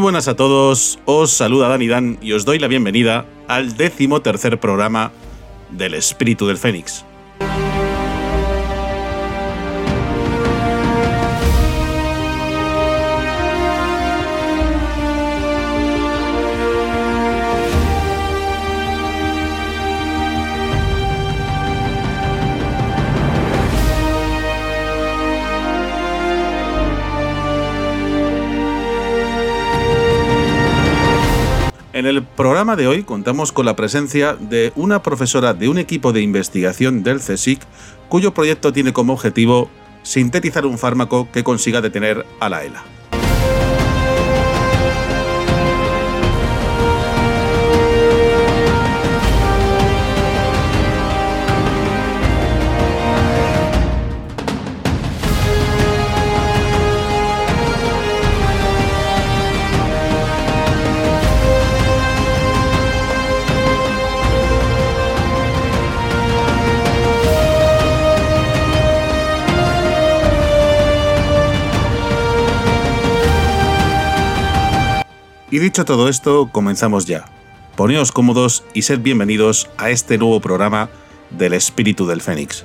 Buenas a todos, os saluda Dani Dan y os doy la bienvenida al décimo tercer programa del Espíritu del Fénix. En el programa de hoy contamos con la presencia de una profesora de un equipo de investigación del CSIC cuyo proyecto tiene como objetivo sintetizar un fármaco que consiga detener a la ELA. Y dicho todo esto, comenzamos ya. Poneos cómodos y sed bienvenidos a este nuevo programa del Espíritu del Fénix.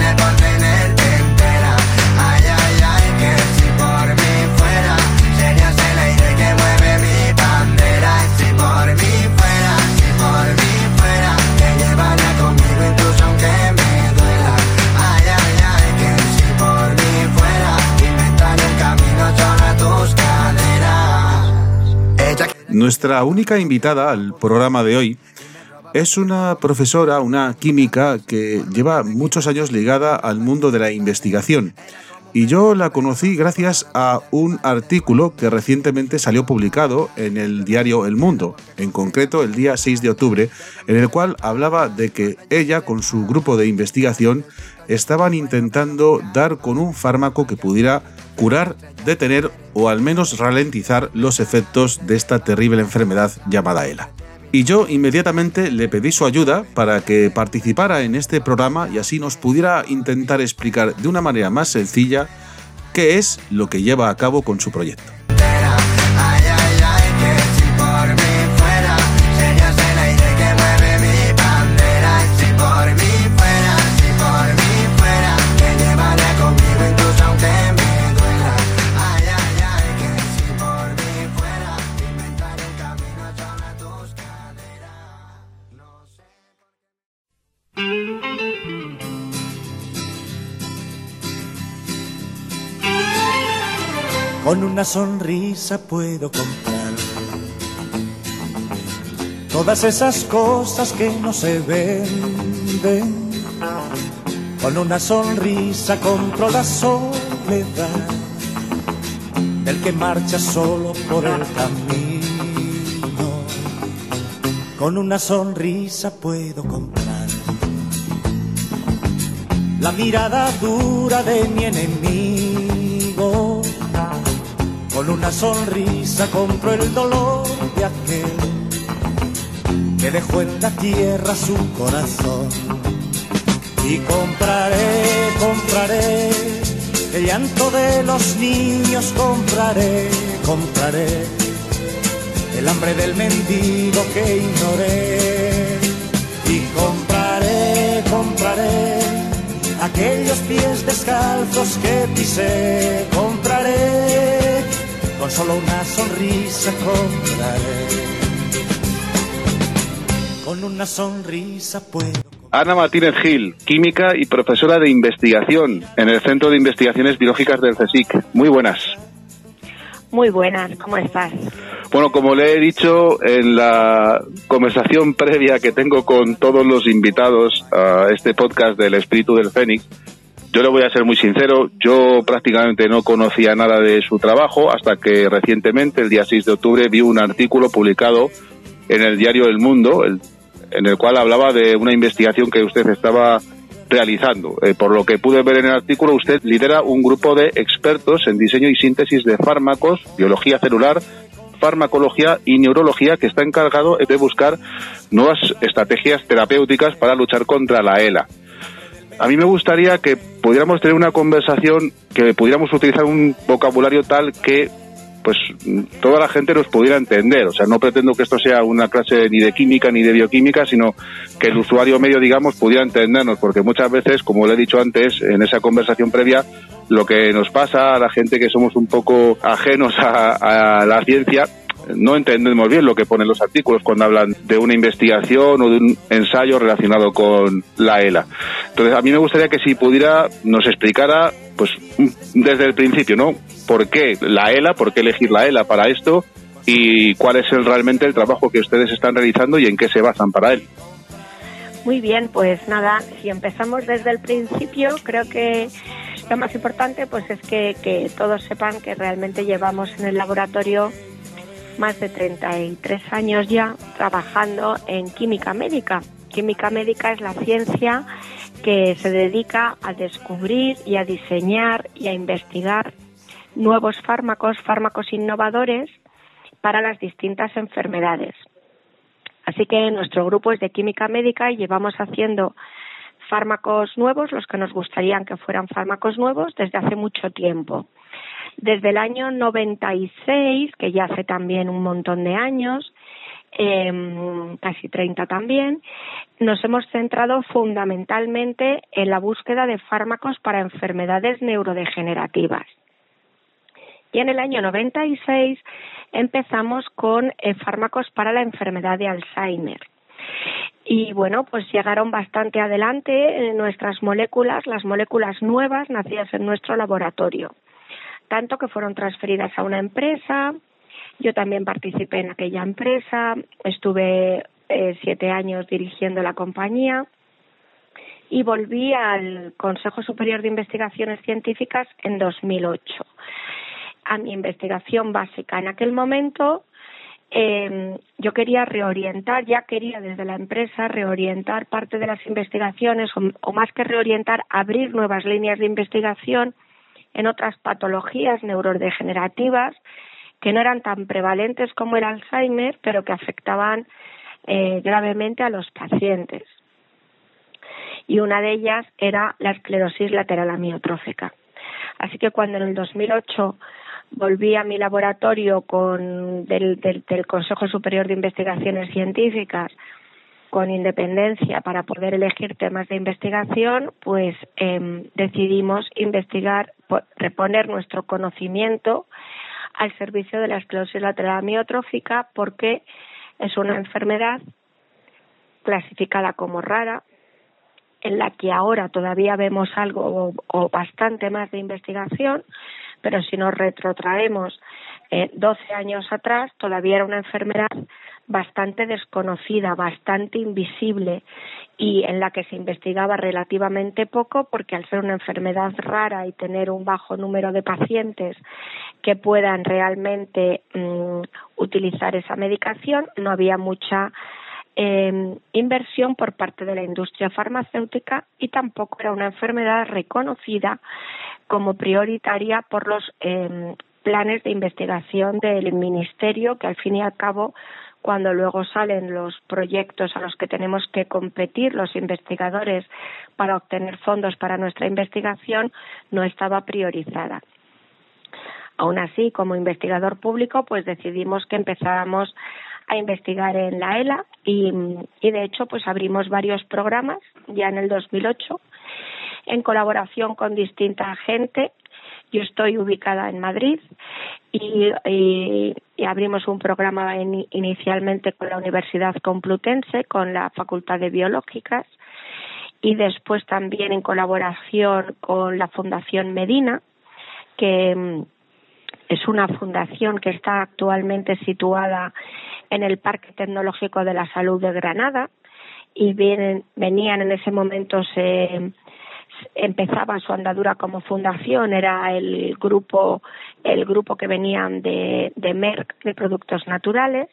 imposible por tenerte entera. Ay, ay, ay, que si por mí fuera, serías el aire que mueve mi bandera. Si por mí fuera, si por mí fuera, te llevaría conmigo incluso aunque me duela. Ay, ay, ay, que si por mí fuera, inventaría un camino sobre tus caderas. Nuestra única invitada al programa de hoy es una profesora, una química que lleva muchos años ligada al mundo de la investigación. Y yo la conocí gracias a un artículo que recientemente salió publicado en el diario El Mundo, en concreto el día 6 de octubre, en el cual hablaba de que ella con su grupo de investigación estaban intentando dar con un fármaco que pudiera curar, detener o al menos ralentizar los efectos de esta terrible enfermedad llamada ELA. Y yo inmediatamente le pedí su ayuda para que participara en este programa y así nos pudiera intentar explicar de una manera más sencilla qué es lo que lleva a cabo con su proyecto. Con una sonrisa puedo comprar todas esas cosas que no se venden. Con una sonrisa compro la soledad del que marcha solo por el camino. Con una sonrisa puedo comprar la mirada dura de mi enemigo. Con una sonrisa compro el dolor de aquel que dejó en la tierra su corazón. y compraré, compraré el llanto de los niños, compraré, compraré el hambre del mendigo que ignoré y compraré, compraré aquellos pies descalzos que pisé, compraré con solo una sonrisa compraré. Con una sonrisa puedo Ana Martínez Gil, química y profesora de investigación en el Centro de Investigaciones Biológicas del CSIC. Muy buenas. Muy buenas, ¿cómo estás? Bueno, como le he dicho en la conversación previa que tengo con todos los invitados a este podcast del Espíritu del Fénix, yo le voy a ser muy sincero, yo prácticamente no conocía nada de su trabajo hasta que recientemente, el día 6 de octubre, vi un artículo publicado en el diario El Mundo, en el cual hablaba de una investigación que usted estaba realizando. Eh, por lo que pude ver en el artículo, usted lidera un grupo de expertos en diseño y síntesis de fármacos, biología celular, farmacología y neurología que está encargado de buscar nuevas estrategias terapéuticas para luchar contra la ELA. A mí me gustaría que pudiéramos tener una conversación, que pudiéramos utilizar un vocabulario tal que pues toda la gente nos pudiera entender. O sea, no pretendo que esto sea una clase ni de química ni de bioquímica, sino que el usuario medio, digamos, pudiera entendernos, porque muchas veces, como le he dicho antes en esa conversación previa, lo que nos pasa a la gente que somos un poco ajenos a, a la ciencia no entendemos bien lo que ponen los artículos cuando hablan de una investigación o de un ensayo relacionado con la ELA. Entonces, a mí me gustaría que si pudiera nos explicara, pues, desde el principio, ¿no? ¿Por qué la ELA? ¿Por qué elegir la ELA para esto? ¿Y cuál es el, realmente el trabajo que ustedes están realizando y en qué se basan para él? Muy bien, pues nada, si empezamos desde el principio, creo que lo más importante pues es que, que todos sepan que realmente llevamos en el laboratorio más de 33 años ya trabajando en química médica. Química médica es la ciencia que se dedica a descubrir y a diseñar y a investigar nuevos fármacos, fármacos innovadores para las distintas enfermedades. Así que nuestro grupo es de química médica y llevamos haciendo fármacos nuevos, los que nos gustarían que fueran fármacos nuevos, desde hace mucho tiempo. Desde el año 96, que ya hace también un montón de años, eh, casi 30 también, nos hemos centrado fundamentalmente en la búsqueda de fármacos para enfermedades neurodegenerativas. Y en el año 96 empezamos con eh, fármacos para la enfermedad de Alzheimer. Y bueno, pues llegaron bastante adelante nuestras moléculas, las moléculas nuevas nacidas en nuestro laboratorio tanto que fueron transferidas a una empresa. Yo también participé en aquella empresa, estuve eh, siete años dirigiendo la compañía y volví al Consejo Superior de Investigaciones Científicas en 2008. A mi investigación básica en aquel momento eh, yo quería reorientar, ya quería desde la empresa reorientar parte de las investigaciones o, más que reorientar, abrir nuevas líneas de investigación en otras patologías neurodegenerativas que no eran tan prevalentes como el Alzheimer, pero que afectaban eh, gravemente a los pacientes. Y una de ellas era la esclerosis lateral amiotrófica. Así que cuando en el 2008 volví a mi laboratorio con del, del, Consejo Superior de Investigaciones Científicas con independencia para poder elegir temas de investigación, pues eh, decidimos investigar, reponer nuestro conocimiento al servicio de la esclerosis lateral amiotrófica porque es una enfermedad clasificada como rara, en la que ahora todavía vemos algo o, bastante más de investigación, pero si nos retrotraemos eh, 12 años atrás, todavía era una enfermedad bastante desconocida, bastante invisible y en la que se investigaba relativamente poco porque al ser una enfermedad rara y tener un bajo número de pacientes que puedan realmente mmm, utilizar esa medicación, no había mucha eh, inversión por parte de la industria farmacéutica y tampoco era una enfermedad reconocida como prioritaria por los eh, planes de investigación del ministerio que al fin y al cabo cuando luego salen los proyectos a los que tenemos que competir los investigadores para obtener fondos para nuestra investigación, no estaba priorizada. Aún así, como investigador público, pues decidimos que empezábamos a investigar en la ELA y, y de hecho pues abrimos varios programas ya en el 2008 en colaboración con distinta gente. Yo estoy ubicada en Madrid y, abrimos un programa en, inicialmente con la Universidad Complutense, con la Facultad de Biológicas y después también en colaboración con la Fundación Medina, que mm, es una fundación que está actualmente situada en el Parque Tecnológico de la Salud de Granada y venían en ese momento se empezaba su andadura como fundación era el grupo el grupo que venían de, de Merck de productos naturales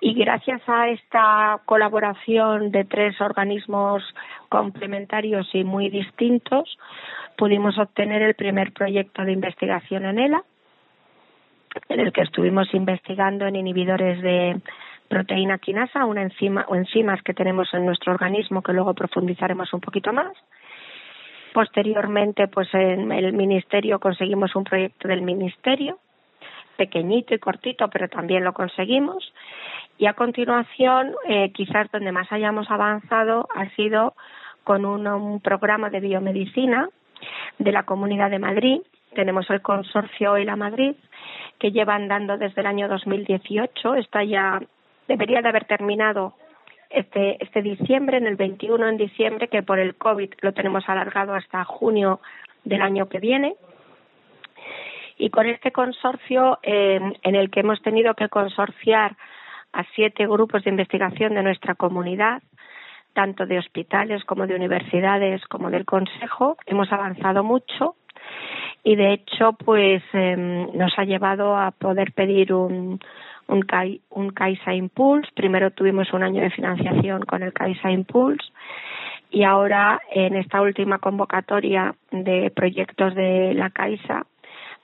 y gracias a esta colaboración de tres organismos complementarios y muy distintos pudimos obtener el primer proyecto de investigación en ELA en el que estuvimos investigando en inhibidores de proteína quinasa, una enzima o enzimas que tenemos en nuestro organismo que luego profundizaremos un poquito más. Posteriormente, pues en el ministerio conseguimos un proyecto del ministerio, pequeñito y cortito, pero también lo conseguimos. Y a continuación, eh, quizás donde más hayamos avanzado ha sido con un, programa de biomedicina de la Comunidad de Madrid. Tenemos el consorcio la Madrid, que llevan dando desde el año 2018. Está ya, debería de haber terminado este, este diciembre, en el 21 en diciembre, que por el COVID lo tenemos alargado hasta junio del año que viene. Y con este consorcio, eh, en el que hemos tenido que consorciar a siete grupos de investigación de nuestra comunidad, tanto de hospitales como de universidades como del Consejo, hemos avanzado mucho y de hecho pues eh, nos ha llevado a poder pedir un, un, CAI, un CAISA Impulse. Primero tuvimos un año de financiación con el CAISA Impulse y ahora en esta última convocatoria de proyectos de la CAISA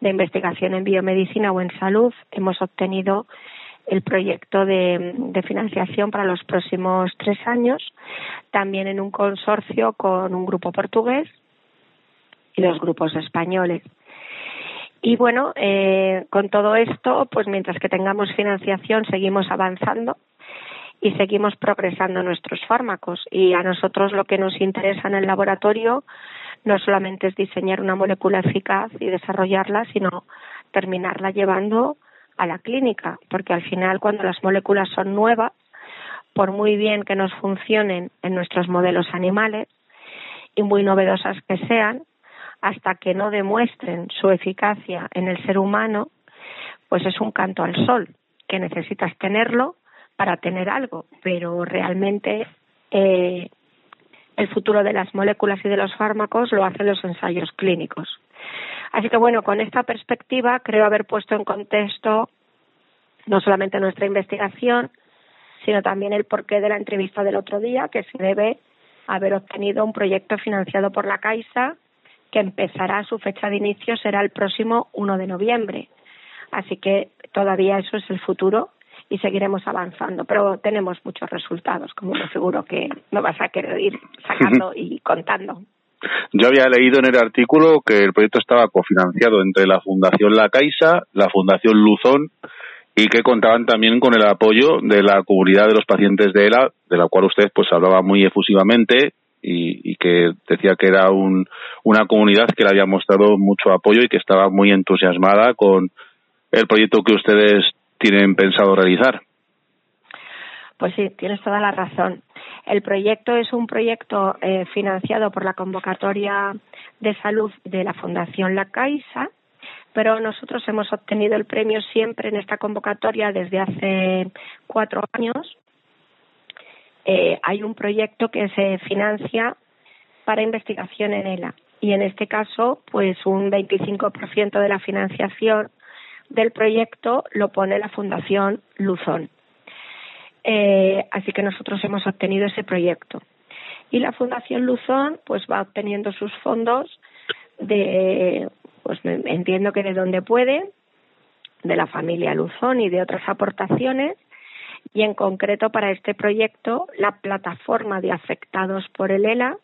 de investigación en biomedicina o en salud hemos obtenido el proyecto de, de, financiación para los próximos tres años, también en un consorcio con un grupo portugués y los grupos españoles. Y bueno, eh, con todo esto, pues mientras que tengamos financiación, seguimos avanzando y seguimos progresando nuestros fármacos. Y a nosotros lo que nos interesa en el laboratorio no solamente es diseñar una molécula eficaz y desarrollarla, sino terminarla llevando a la clínica, porque al final cuando las moléculas son nuevas, por muy bien que nos funcionen en nuestros modelos animales y muy novedosas que sean, hasta que no demuestren su eficacia en el ser humano, pues es un canto al sol, que necesitas tenerlo para tener algo, pero realmente eh, el futuro de las moléculas y de los fármacos lo hacen los ensayos clínicos. Así que bueno, con esta perspectiva creo haber puesto en contexto no solamente nuestra investigación, sino también el porqué de la entrevista del otro día, que se debe haber obtenido un proyecto financiado por la Caixa que empezará su fecha de inicio será el próximo 1 de noviembre. Así que todavía eso es el futuro y seguiremos avanzando, pero tenemos muchos resultados, como me seguro que me vas a querer ir sacando y contando. Yo había leído en el artículo que el proyecto estaba cofinanciado entre la Fundación La Caixa, la Fundación Luzón y que contaban también con el apoyo de la comunidad de los pacientes de ELA, de la cual usted pues hablaba muy efusivamente y, que decía que era un, una comunidad que le había mostrado mucho apoyo y que estaba muy entusiasmada con el proyecto que ustedes tienen pensado realizar. Pues sí, tienes toda la razón. El proyecto es un proyecto eh, financiado por la convocatoria de salud de la Fundación La Caixa, pero nosotros hemos obtenido el premio siempre en esta convocatoria desde hace cuatro años eh, hay un proyecto que se financia para investigación en ELA y en este caso pues un 25% de la financiación del proyecto lo pone la Fundación Luzón. Eh, así que nosotros hemos obtenido ese proyecto. Y la Fundación Luzón pues va obteniendo sus fondos de, pues entiendo que de donde puede, de la familia Luzón y de otras aportaciones Y en concreto para este proyecto, la plataforma de afectados por el ELA,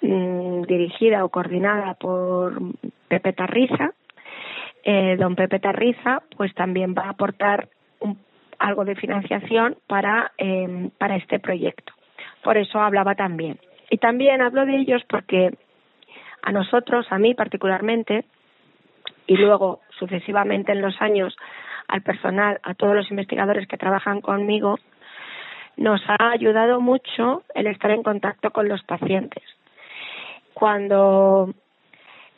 mm, dirigida o coordinada por Pepe Tarriza, eh, don Pepe Tarriza, pues también va a aportar un, algo de financiación para, eh, para este proyecto. Por eso hablaba también. Y también hablo de ellos porque a nosotros, a mí particularmente, y luego sucesivamente en los años al personal, a todos los investigadores que trabajan conmigo, nos ha ayudado mucho el estar en contacto con los pacientes. Cuando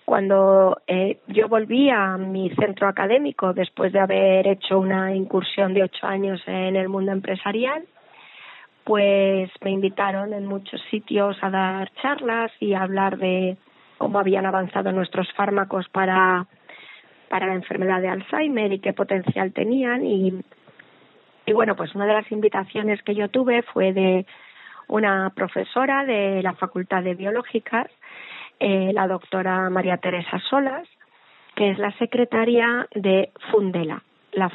cuando eh, yo volví a mi centro académico después de haber hecho una incursión de ocho años en el mundo empresarial, pues me invitaron en muchos sitios a dar charlas y a hablar de cómo habían avanzado nuestros fármacos para, para la enfermedad de Alzheimer y qué potencial tenían. Y, y bueno, pues una de las invitaciones que yo tuve fue de una profesora de la Facultad de Biológicas, eh, la doctora María Teresa Solas, que es la secretaria de Fundela, la,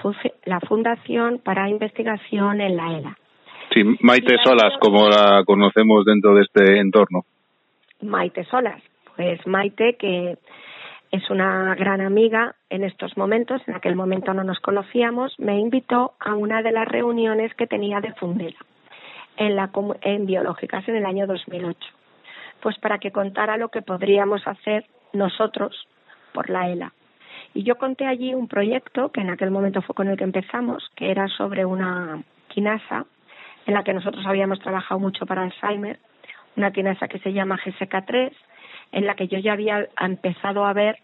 la Fundación para Investigación en la ELA. Sí, Maite Solas, como la conocemos dentro de este entorno. Maite Solas, pues Maite, que es una gran amiga en estos momentos, en aquel momento no nos conocíamos, me invitó a una de las reuniones que tenía de Fundela en, la, en Biológicas en el año 2008, pues para que contara lo que podríamos hacer nosotros por la ELA. Y yo conté allí un proyecto que en aquel momento fue con el que empezamos, que era sobre una quinasa en la que nosotros habíamos trabajado mucho para Alzheimer, una quinasa que se llama GSK3 en la que yo ya había empezado a ver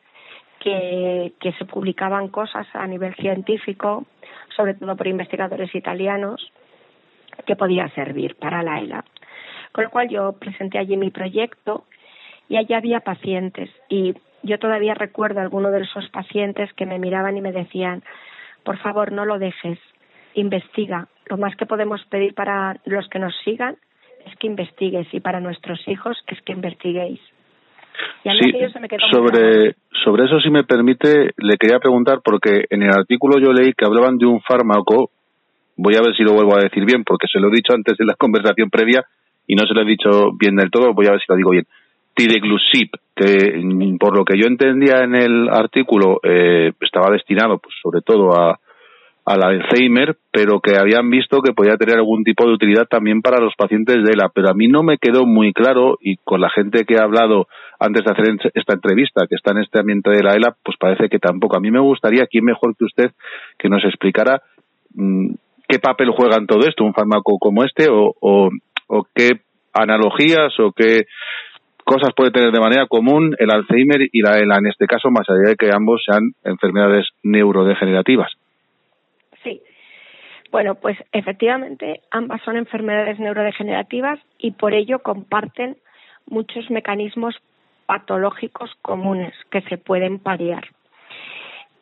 que, se publicaban cosas a nivel científico, sobre todo por investigadores italianos, que podía servir para la ELA. Con lo cual yo presenté allí mi proyecto y allí había pacientes y yo todavía recuerdo a algunos de esos pacientes que me miraban y me decían, por favor, no lo dejes, investiga. Lo más que podemos pedir para los que nos sigan es que investigues y para nuestros hijos es que investiguéis sí, sobre, sobre eso, si me permite, le quería preguntar, porque en el artículo yo leí que hablaban de un fármaco, voy a ver si lo vuelvo a decir bien, porque se lo he dicho antes en la conversación previa y no se lo he dicho bien del todo, voy a ver si lo digo bien. Tideglusib, que mm, por lo que yo entendía en el artículo eh, estaba destinado pues sobre todo a, al Alzheimer, pero que habían visto que podía tener algún tipo de utilidad también para los pacientes de ELA. Pero a mí no me quedó muy claro y con la gente que ha hablado antes de hacer esta entrevista, que está en este ambiente de la ELA, pues parece que tampoco. A mí me gustaría, quién mejor que usted, que nos explicara mm, qué papel juega en todo esto un fármaco como este o, o, o qué analogías o qué cosas puede tener de manera común el Alzheimer y la ELA, en este caso, más allá de que ambos sean enfermedades neurodegenerativas. Bueno, pues efectivamente ambas son enfermedades neurodegenerativas y por ello comparten muchos mecanismos patológicos comunes que se pueden paliar.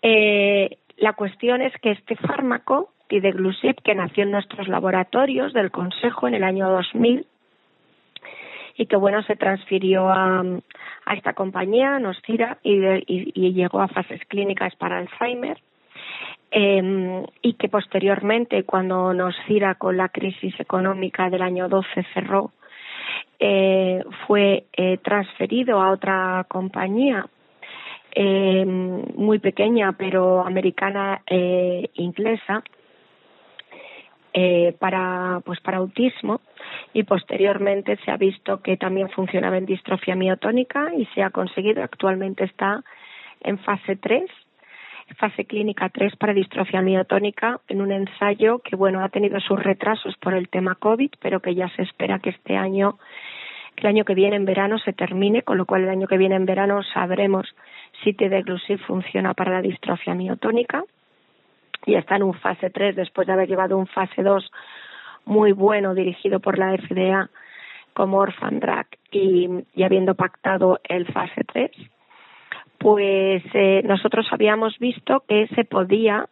Eh, la cuestión es que este fármaco, Tideglusib, que nació en nuestros laboratorios del Consejo en el año 2000 y que bueno se transfirió a, esta compañía, Noscira, y, y, llegó a fases clínicas para Alzheimer. Eh, y que posteriormente, cuando Noscira con la crisis económica del año 12 cerró, eh, fue eh, transferido a otra compañía eh, muy pequeña pero americana eh, inglesa para pues para autismo. Y posteriormente se ha visto que también funcionaba en distrofia miotónica y se ha conseguido. Actualmente está en fase 3 fase clínica 3 para distrofia miotónica en un ensayo que bueno ha tenido sus retrasos por el tema COVID, pero que ya se espera que este año el año que viene en verano se termine, con lo cual el año que viene en verano sabremos si Tideglusib funciona para la distrofia miotónica. Y está en un fase 3 después de haber llevado un fase 2 muy bueno dirigido por la FDA como Orphan Drug y, y habiendo pactado el fase 3 pues eh, nosotros habíamos visto que se podía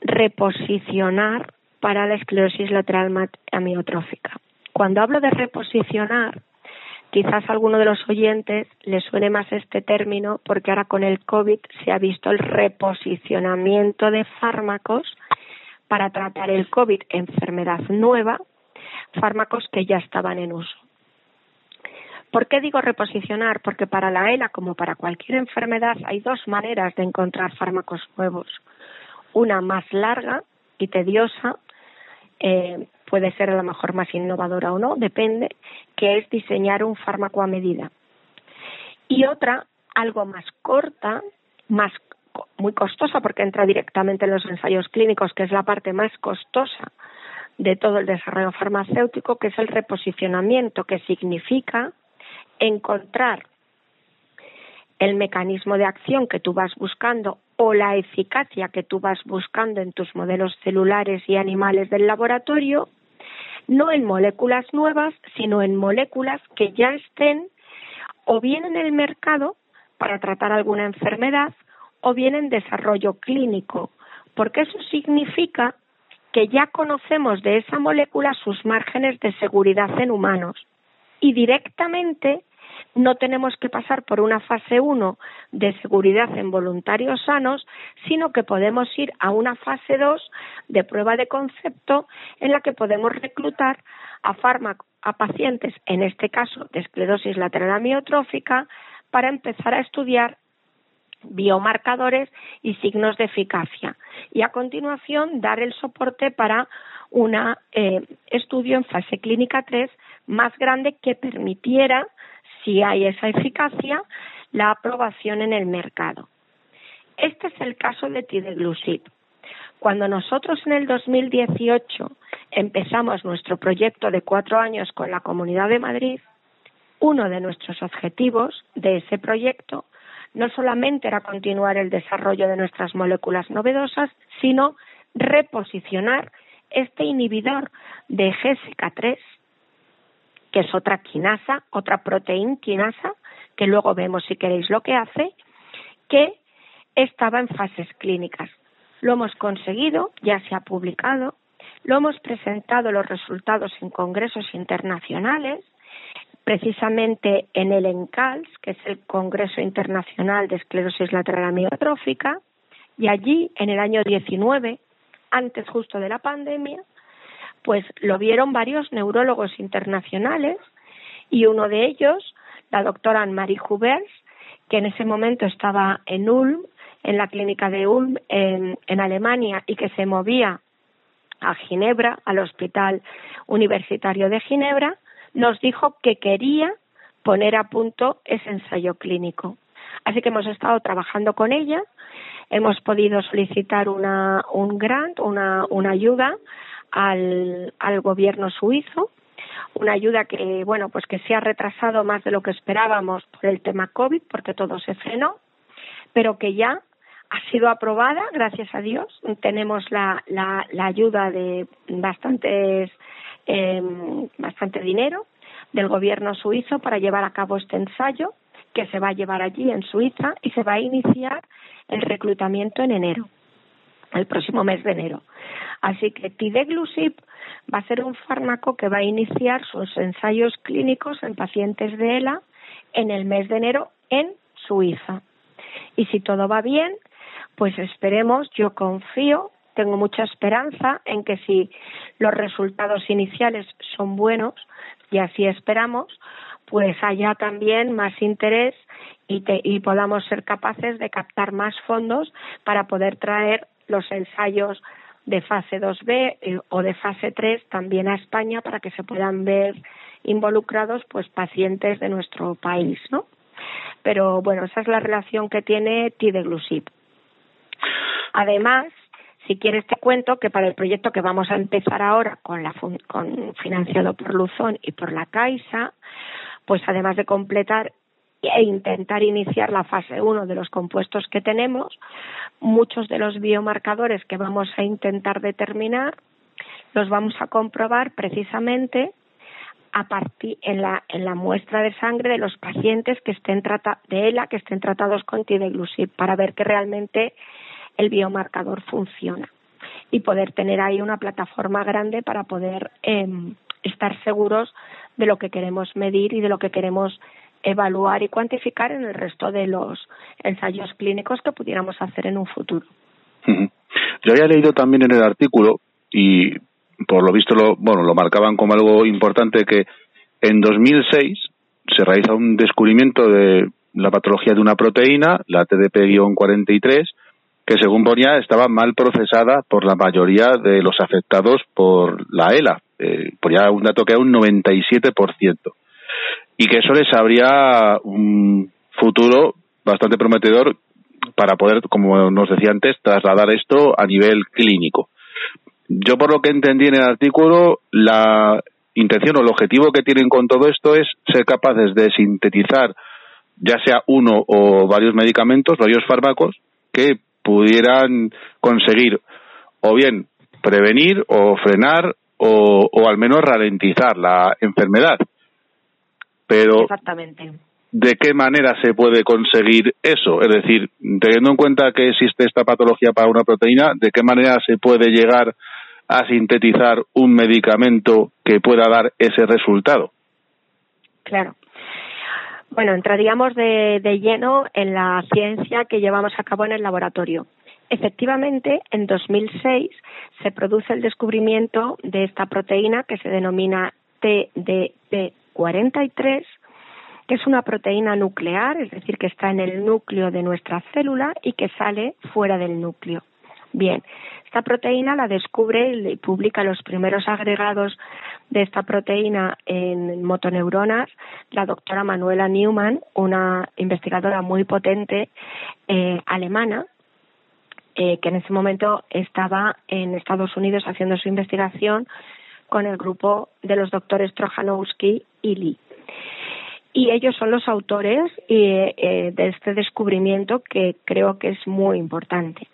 reposicionar para la esclerosis lateral amiotrófica. Cuando hablo de reposicionar, quizás a alguno de los oyentes le suene más este término porque ahora con el COVID se ha visto el reposicionamiento de fármacos para tratar el COVID, enfermedad nueva, fármacos que ya estaban en uso. ¿Por qué digo reposicionar? Porque para la ELA, como para cualquier enfermedad, hay dos maneras de encontrar fármacos nuevos. Una más larga y tediosa, eh, puede ser a lo mejor más innovadora o no, depende, que es diseñar un fármaco a medida. Y otra, algo más corta, más muy costosa porque entra directamente en los ensayos clínicos, que es la parte más costosa de todo el desarrollo farmacéutico, que es el reposicionamiento, que significa encontrar el mecanismo de acción que tú vas buscando o la eficacia que tú vas buscando en tus modelos celulares y animales del laboratorio, no en moléculas nuevas, sino en moléculas que ya estén o bien en el mercado para tratar alguna enfermedad o bien en desarrollo clínico, porque eso significa que ya conocemos de esa molécula sus márgenes de seguridad en humanos y directamente no tenemos que pasar por una fase 1 de seguridad en voluntarios sanos, sino que podemos ir a una fase 2 de prueba de concepto en la que podemos reclutar a fármacos a pacientes, en este caso de esclerosis lateral amiotrófica, para empezar a estudiar biomarcadores y signos de eficacia. Y a continuación dar el soporte para un eh, estudio en fase clínica 3 más grande que permitiera, si hay esa eficacia, la aprobación en el mercado. Este es el caso de Tideglusib. Cuando nosotros en el 2018 empezamos nuestro proyecto de cuatro años con la Comunidad de Madrid, uno de nuestros objetivos de ese proyecto no solamente era continuar el desarrollo de nuestras moléculas novedosas, sino reposicionar este inhibidor de GSK3, que es otra quinasa, otra proteína quinasa, que luego vemos si queréis lo que hace, que estaba en fases clínicas. Lo hemos conseguido, ya se ha publicado, lo hemos presentado los resultados en congresos internacionales precisamente en el ENCALS, que es el Congreso Internacional de Esclerosis Lateral Amiotrófica, y allí, en el año 19, antes justo de la pandemia, pues lo vieron varios neurólogos internacionales y uno de ellos, la doctora Anne-Marie Hubers, que en ese momento estaba en Ulm, en la clínica de Ulm en, en Alemania y que se movía a Ginebra, al Hospital Universitario de Ginebra, nos dijo que quería poner a punto ese ensayo clínico. Así que hemos estado trabajando con ella, hemos podido solicitar una, un grant, una, una ayuda al, al gobierno suizo, una ayuda que, bueno, pues que se ha retrasado más de lo que esperábamos por el tema COVID, porque todo se frenó, pero que ya ha sido aprobada, gracias a Dios. Tenemos la, la, la ayuda de bastantes eh, bastante dinero del gobierno suizo para llevar a cabo este ensayo que se va a llevar allí en Suiza y se va a iniciar el reclutamiento en enero, el próximo mes de enero. Así que Tideglusib va a ser un fármaco que va a iniciar sus ensayos clínicos en pacientes de ELA en el mes de enero en Suiza. Y si todo va bien, pues esperemos, yo confío tengo mucha esperanza en que si los resultados iniciales son buenos, y así esperamos, pues haya también más interés y, y podamos ser capaces de captar más fondos para poder traer los ensayos de fase 2B eh, o de fase 3 también a España para que se puedan ver involucrados pues pacientes de nuestro país, ¿no? Pero bueno, esa es la relación que tiene Tideglusib. Además, si quieres te cuento que para el proyecto que vamos a empezar ahora con la con financiado por Luzón y por la Caixa, pues además de completar e intentar iniciar la fase 1 de los compuestos que tenemos, muchos de los biomarcadores que vamos a intentar determinar los vamos a comprobar precisamente a partir en la en la muestra de sangre de los pacientes que estén trata, de ELA que estén tratados con tideglusib para ver que realmente el biomarcador funciona. Y poder tener ahí una plataforma grande para poder em, estar seguros de lo que queremos medir y de lo que queremos evaluar y cuantificar en el resto de los ensayos clínicos que pudiéramos hacer en un futuro. Yo había leído también en el artículo y por lo visto lo, bueno, lo marcaban como algo importante que en 2006 se realiza un descubrimiento de la patología de una proteína, la TDP-43, que según ponía estaba mal procesada por la mayoría de los afectados por la ELA. Eh, ponía un dato que era un 97%. Y que eso les habría un futuro bastante prometedor para poder, como nos decía antes, trasladar esto a nivel clínico. Yo por lo que entendí en el artículo, la intención o el objetivo que tienen con todo esto es ser capaces de sintetizar ya sea uno o varios medicamentos, varios fármacos, que pudieran conseguir o bien prevenir o frenar o, o al menos ralentizar la enfermedad. Pero Exactamente. ¿de qué manera se puede conseguir eso? Es decir, teniendo en cuenta que existe esta patología para una proteína, ¿de qué manera se puede llegar a sintetizar un medicamento que pueda dar ese resultado? Claro. Bueno, entraríamos de, de, lleno en la ciencia que llevamos a cabo en el laboratorio. Efectivamente, en 2006 se produce el descubrimiento de esta proteína que se denomina TDP43, que es una proteína nuclear, es decir, que está en el núcleo de nuestra célula y que sale fuera del núcleo. Bien, esta proteína la descubre y publica los primeros agregados de esta proteína en motoneuronas la doctora Manuela Newman, una investigadora muy potente eh, alemana, eh, que en ese momento estaba en Estados Unidos haciendo su investigación con el grupo de los doctores Trojanowski y Lee. Y ellos son los autores eh, de este descubrimiento que creo que es muy importante.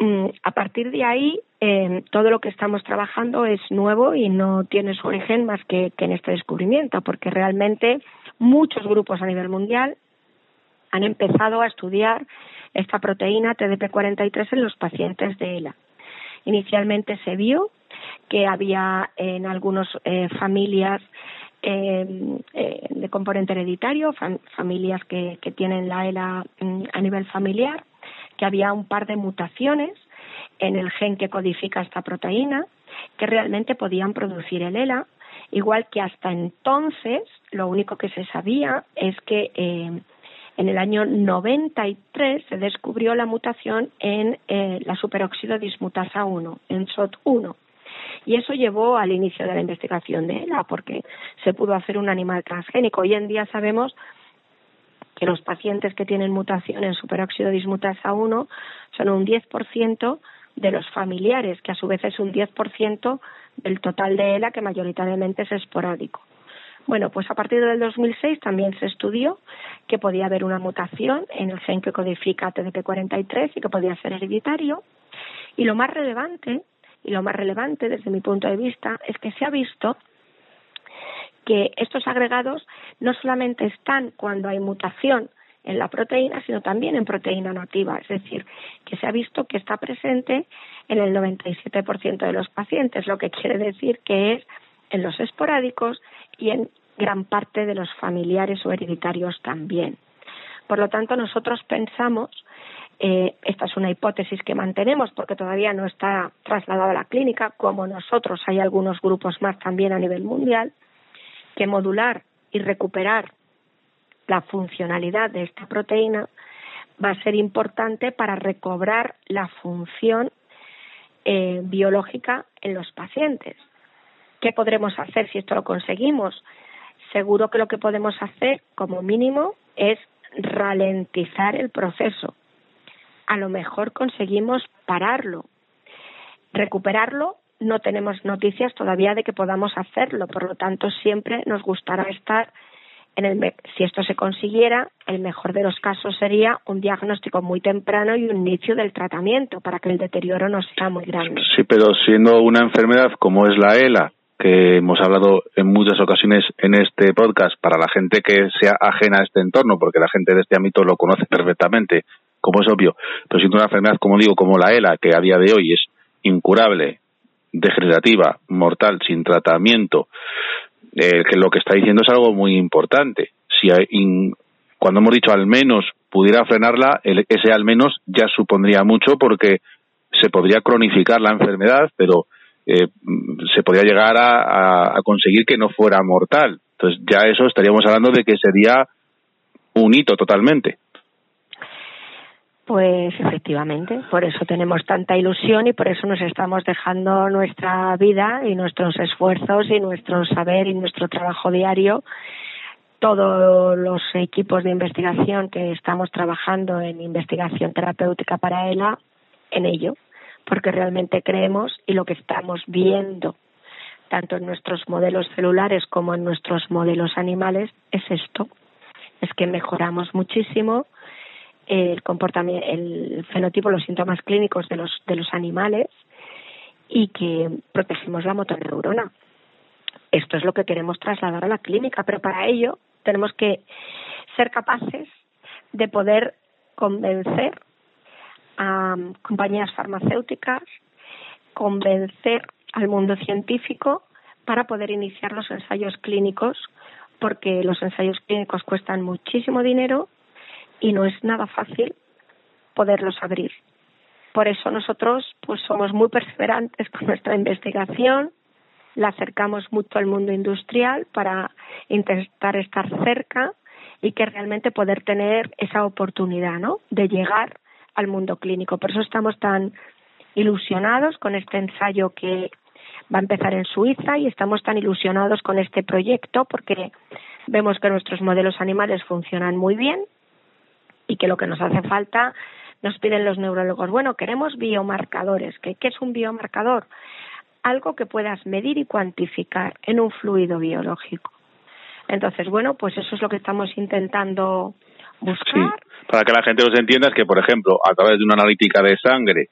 Mm, a partir de ahí, eh, todo lo que estamos trabajando es nuevo y no tiene su origen más que, que en este descubrimiento, porque realmente muchos grupos a nivel mundial han empezado a estudiar esta proteína TDP43 en los pacientes de ELA. Inicialmente se vio que había en algunas eh, familias eh, eh, de componente hereditario, fam familias que, tienen la ELA mm, a nivel familiar, que había un par de mutaciones en el gen que codifica esta proteína que realmente podían producir el ELA, igual que hasta entonces lo único que se sabía es que eh, en el año 93 se descubrió la mutación en eh, la superóxido dismutasa 1, en SOT1. Y eso llevó al inicio de la investigación de ELA, porque se pudo hacer un animal transgénico. Hoy en día sabemos que los pacientes que tienen mutación en superóxido dismutasa 1 son un 10% de los familiares, que a su vez es un 10% del total de ELA, que mayoritariamente es esporádico. Bueno, pues a partir del 2006 también se estudió que podía haber una mutación en el gen que codifica TDP43 y que podía ser hereditario. Y lo más relevante, y lo más relevante desde mi punto de vista, es que se ha visto que estos agregados no solamente están cuando hay mutación en la proteína, sino también en proteína nativa, es decir, que se ha visto que está presente en el 97% de los pacientes, lo que quiere decir que es en los esporádicos y en gran parte de los familiares o hereditarios también. Por lo tanto, nosotros pensamos, eh, esta es una hipótesis que mantenemos porque todavía no está trasladada a la clínica, como nosotros hay algunos grupos más también a nivel mundial, que modular y recuperar la funcionalidad de esta proteína va a ser importante para recobrar la función eh, biológica en los pacientes. ¿Qué podremos hacer si esto lo conseguimos? Seguro que lo que podemos hacer, como mínimo, es ralentizar el proceso. A lo mejor conseguimos pararlo. Recuperarlo no tenemos noticias todavía de que podamos hacerlo, por lo tanto siempre nos gustará estar en el si esto se consiguiera, el mejor de los casos sería un diagnóstico muy temprano y un inicio del tratamiento para que el deterioro no sea muy grande. Sí, pero siendo una enfermedad como es la ELA, que hemos hablado en muchas ocasiones en este podcast para la gente que sea ajena a este entorno, porque la gente de este ámbito lo conoce perfectamente, como es obvio, pero siendo una enfermedad, como digo, como la ELA, que a día de hoy es incurable, degenerativa, mortal, sin tratamiento, eh, que lo que está diciendo es algo muy importante. Si hay, in, cuando hemos dicho al menos pudiera frenarla, el, ese al menos ya supondría mucho porque se podría cronificar la enfermedad, pero eh, se podría llegar a, a, conseguir que no fuera mortal. Entonces ya eso estaríamos hablando de que sería un hito totalmente. Pues efectivamente, por eso tenemos tanta ilusión y por eso nos estamos dejando nuestra vida y nuestros esfuerzos y nuestro saber y nuestro trabajo diario. Todos los equipos de investigación que estamos trabajando en investigación terapéutica para ELA, en ello, porque realmente creemos y lo que estamos viendo, tanto en nuestros modelos celulares como en nuestros modelos animales, es esto, es que mejoramos muchísimo el comportamiento, el fenotipo, los síntomas clínicos de los, de los animales y que protegemos la motoneurona. Esto es lo que queremos trasladar a la clínica, pero para ello tenemos que ser capaces de poder convencer a compañías farmacéuticas, convencer al mundo científico para poder iniciar los ensayos clínicos, porque los ensayos clínicos cuestan muchísimo dinero y no es nada fácil poderlos abrir. Por eso nosotros pues somos muy perseverantes con nuestra investigación, la acercamos mucho al mundo industrial para intentar estar cerca y que realmente poder tener esa oportunidad, ¿no? de llegar al mundo clínico. Por eso estamos tan ilusionados con este ensayo que va a empezar en Suiza y estamos tan ilusionados con este proyecto porque vemos que nuestros modelos animales funcionan muy bien y que lo que nos hace falta nos piden los neurólogos, bueno, queremos biomarcadores. ¿Qué, ¿Qué es un biomarcador? Algo que puedas medir y cuantificar en un fluido biológico. Entonces, bueno, pues eso es lo que estamos intentando buscar. para que la gente los entienda, es que, por ejemplo, a través de una analítica de sangre,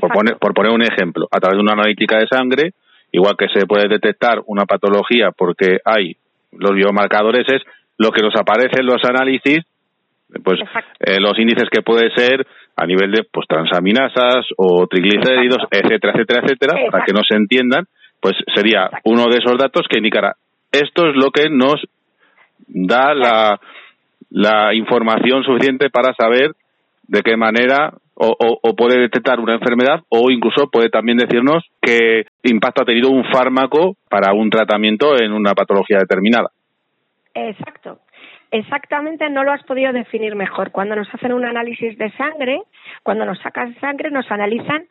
por poner, por poner un ejemplo, a través de una analítica de sangre, igual que se puede detectar una patología porque hay los biomarcadores, es lo que nos aparece en los análisis pues eh, los índices que puede ser a nivel de pues transaminasas o triglicéridos, etcétera, etcétera, etcétera, para que no se entiendan, pues sería uno de esos datos que indicará esto es lo que nos da la, la información suficiente para saber de qué manera o, o, puede detectar una enfermedad o incluso puede también decirnos qué impacto ha tenido un fármaco para un tratamiento en una patología determinada. Exacto exactamente no lo has podido definir mejor. Cuando nos hacen un análisis de sangre, cuando nos sacan sangre, nos analizan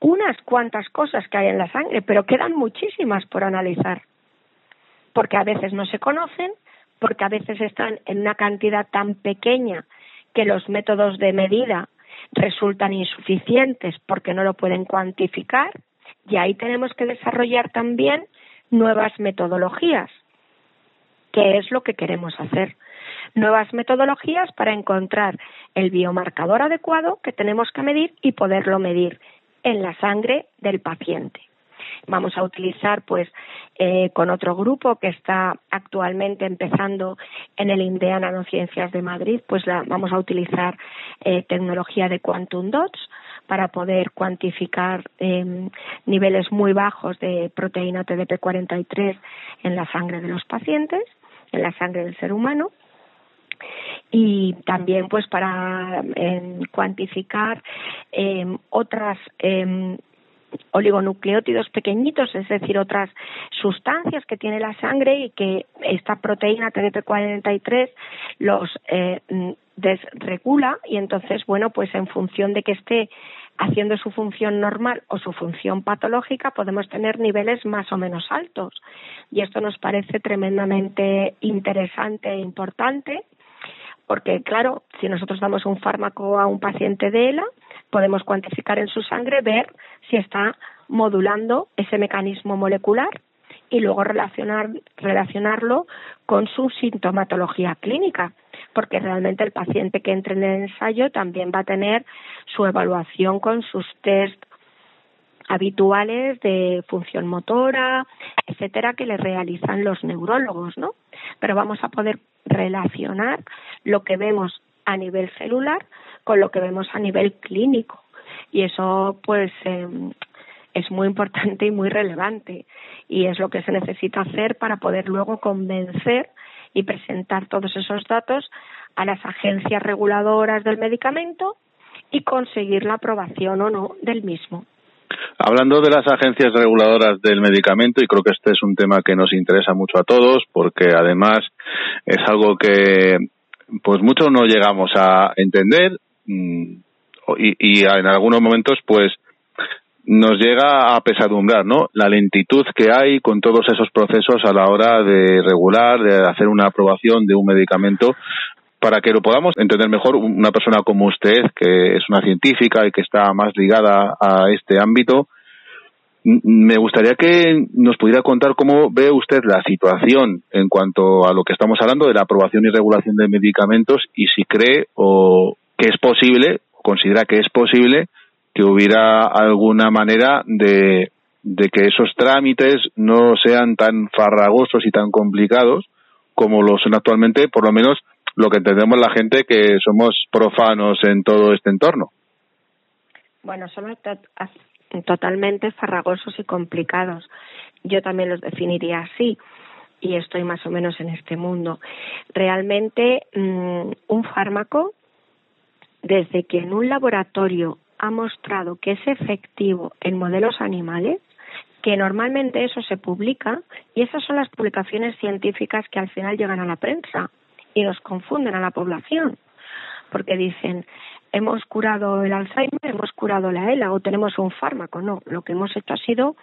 unas cuantas cosas que hay en la sangre, pero quedan muchísimas por analizar. Porque a veces no se conocen, porque a veces están en una cantidad tan pequeña que los métodos de medida resultan insuficientes porque no lo pueden cuantificar y ahí tenemos que desarrollar también nuevas metodologías qué es lo que queremos hacer. Nuevas metodologías para encontrar el biomarcador adecuado que tenemos que medir y poderlo medir en la sangre del paciente. Vamos a utilizar, pues, eh, con otro grupo que está actualmente empezando en el INDEA Nanociencias de Madrid, pues la, vamos a utilizar eh, tecnología de Quantum Dots para poder cuantificar eh, niveles muy bajos de proteína TDP43 en la sangre de los pacientes en la sangre del ser humano. Y también pues para eh, cuantificar eh, otras eh, oligonucleótidos pequeñitos, es decir, otras sustancias que tiene la sangre y que esta proteína TDP43 los eh, desregula y entonces, bueno, pues en función de que esté haciendo su función normal o su función patológica, podemos tener niveles más o menos altos. Y esto nos parece tremendamente interesante e importante, porque, claro, si nosotros damos un fármaco a un paciente de ELA, podemos cuantificar en su sangre, ver si está modulando ese mecanismo molecular y luego relacionar, relacionarlo con su sintomatología clínica, porque realmente el paciente que entre en el ensayo también va a tener su evaluación con sus test habituales de función motora, etcétera, que le realizan los neurólogos, ¿no? Pero vamos a poder relacionar lo que vemos a nivel celular con lo que vemos a nivel clínico. Y eso, pues, eh, es muy importante y muy relevante y es lo que se necesita hacer para poder luego convencer y presentar todos esos datos a las agencias reguladoras del medicamento y conseguir la aprobación o no del mismo. Hablando de las agencias reguladoras del medicamento, y creo que este es un tema que nos interesa mucho a todos, porque además es algo que pues muchos no llegamos a entender mm, y, y en algunos momentos pues nos llega a pesadumbrar, ¿no? La lentitud que hay con todos esos procesos a la hora de regular, de hacer una aprobación de un medicamento, para que lo podamos entender mejor, una persona como usted, que es una científica y que está más ligada a este ámbito, me gustaría que nos pudiera contar cómo ve usted la situación en cuanto a lo que estamos hablando de la aprobación y regulación de medicamentos y si cree o que es posible, considera que es posible que hubiera alguna manera de, de que esos trámites no sean tan farragosos y tan complicados como lo son actualmente, por lo menos lo que entendemos la gente que somos profanos en todo este entorno. Bueno, son totalmente farragosos y complicados. Yo también los definiría así y estoy más o menos en este mundo. Realmente mm, un fármaco, desde que en un laboratorio ha mostrado que es efectivo en modelos animales, que normalmente eso se publica y esas son las publicaciones científicas que al final llegan a la prensa y nos confunden a la población, porque dicen, hemos curado el Alzheimer, hemos curado la ELA o tenemos un fármaco. No, lo que hemos hecho ha sido